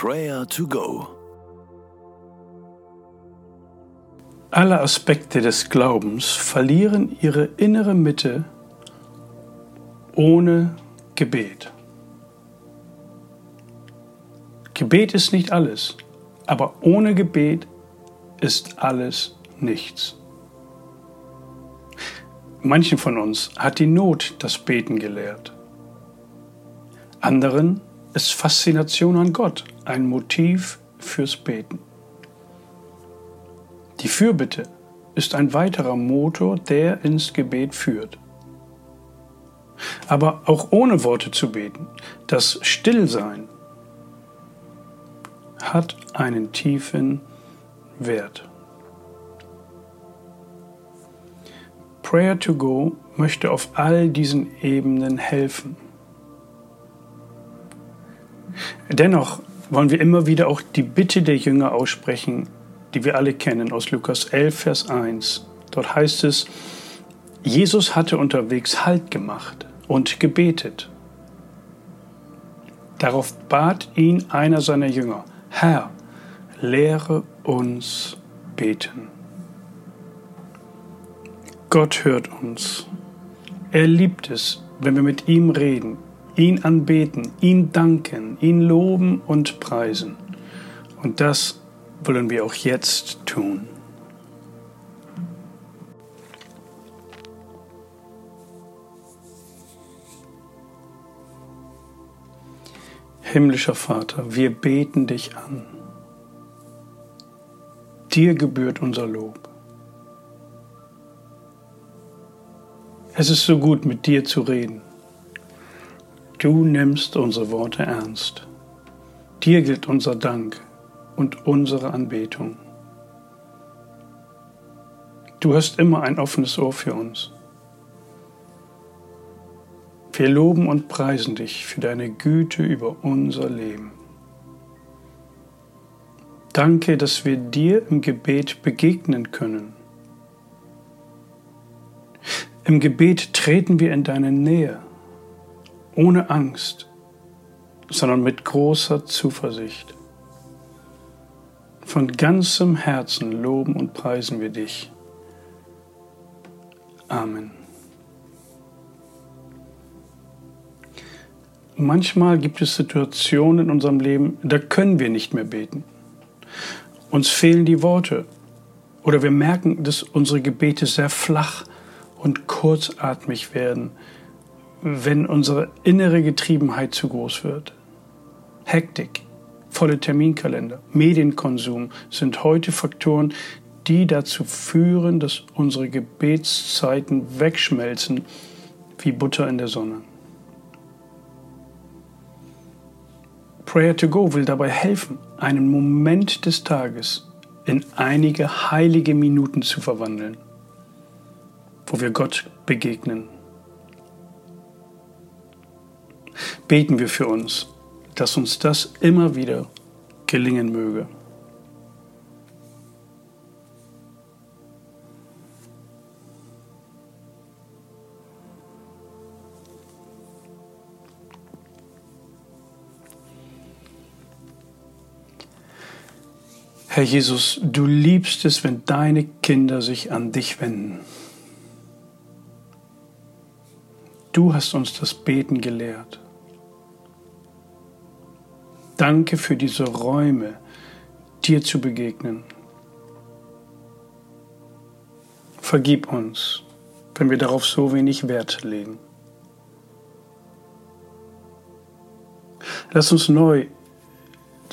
Prayer to Go. Alle Aspekte des Glaubens verlieren ihre innere Mitte ohne Gebet. Gebet ist nicht alles, aber ohne Gebet ist alles nichts. Manchen von uns hat die Not das Beten gelehrt. Anderen ist Faszination an Gott ein Motiv fürs Beten. Die Fürbitte ist ein weiterer Motor, der ins Gebet führt. Aber auch ohne Worte zu beten, das Stillsein hat einen tiefen Wert. Prayer to Go möchte auf all diesen Ebenen helfen. Dennoch wollen wir immer wieder auch die Bitte der Jünger aussprechen, die wir alle kennen aus Lukas 11, Vers 1. Dort heißt es, Jesus hatte unterwegs Halt gemacht und gebetet. Darauf bat ihn einer seiner Jünger, Herr, lehre uns beten. Gott hört uns. Er liebt es, wenn wir mit ihm reden, ihn anbeten, ihn danken, ihn loben und preisen. Und das wollen wir auch jetzt tun. Himmlischer Vater, wir beten dich an. Dir gebührt unser Lob. Es ist so gut, mit dir zu reden. Du nimmst unsere Worte ernst. Dir gilt unser Dank und unsere Anbetung. Du hast immer ein offenes Ohr für uns. Wir loben und preisen dich für deine Güte über unser Leben. Danke, dass wir dir im Gebet begegnen können. Im Gebet treten wir in deine Nähe, ohne Angst, sondern mit großer Zuversicht. Von ganzem Herzen loben und preisen wir dich. Amen. Manchmal gibt es Situationen in unserem Leben, da können wir nicht mehr beten. Uns fehlen die Worte oder wir merken, dass unsere Gebete sehr flach und kurzatmig werden, wenn unsere innere Getriebenheit zu groß wird. Hektik, volle Terminkalender, Medienkonsum sind heute Faktoren, die dazu führen, dass unsere Gebetszeiten wegschmelzen wie Butter in der Sonne. Prayer to Go will dabei helfen, einen Moment des Tages in einige heilige Minuten zu verwandeln, wo wir Gott begegnen. Beten wir für uns, dass uns das immer wieder gelingen möge. Herr Jesus, du liebst es, wenn deine Kinder sich an dich wenden. Du hast uns das Beten gelehrt. Danke für diese Räume, dir zu begegnen. Vergib uns, wenn wir darauf so wenig Wert legen. Lass uns neu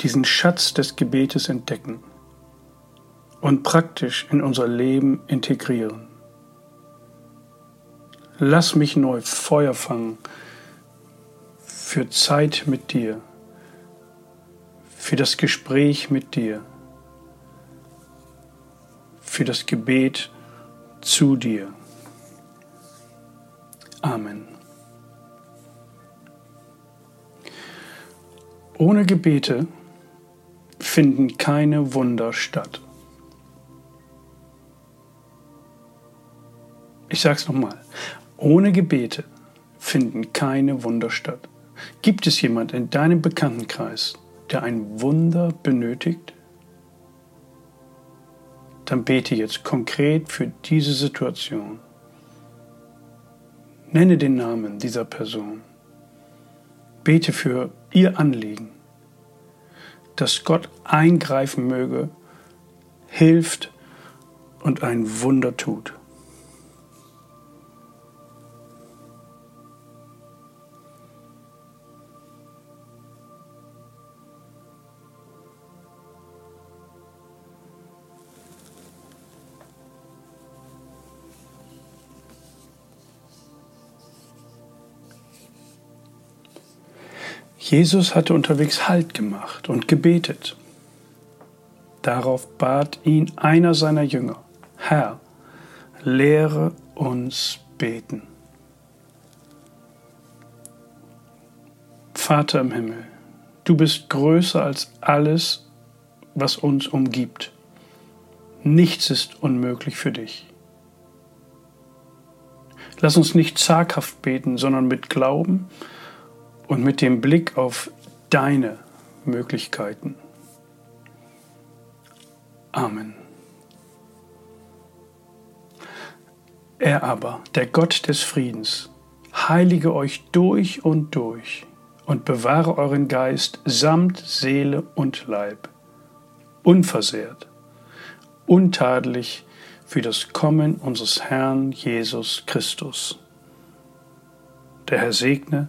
diesen Schatz des Gebetes entdecken und praktisch in unser Leben integrieren. Lass mich neu Feuer fangen für Zeit mit dir, für das Gespräch mit dir, für das Gebet zu dir. Amen. Ohne Gebete finden keine Wunder statt. Ich sage es nochmal. Ohne Gebete finden keine Wunder statt. Gibt es jemand in deinem Bekanntenkreis, der ein Wunder benötigt? Dann bete jetzt konkret für diese Situation. Nenne den Namen dieser Person. Bete für ihr Anliegen, dass Gott eingreifen möge, hilft und ein Wunder tut. Jesus hatte unterwegs Halt gemacht und gebetet. Darauf bat ihn einer seiner Jünger, Herr, lehre uns beten. Vater im Himmel, du bist größer als alles, was uns umgibt. Nichts ist unmöglich für dich. Lass uns nicht zaghaft beten, sondern mit Glauben, und mit dem Blick auf deine Möglichkeiten. Amen. Er aber, der Gott des Friedens, heilige euch durch und durch und bewahre euren Geist samt Seele und Leib, unversehrt, untadelig für das Kommen unseres Herrn Jesus Christus. Der Herr segne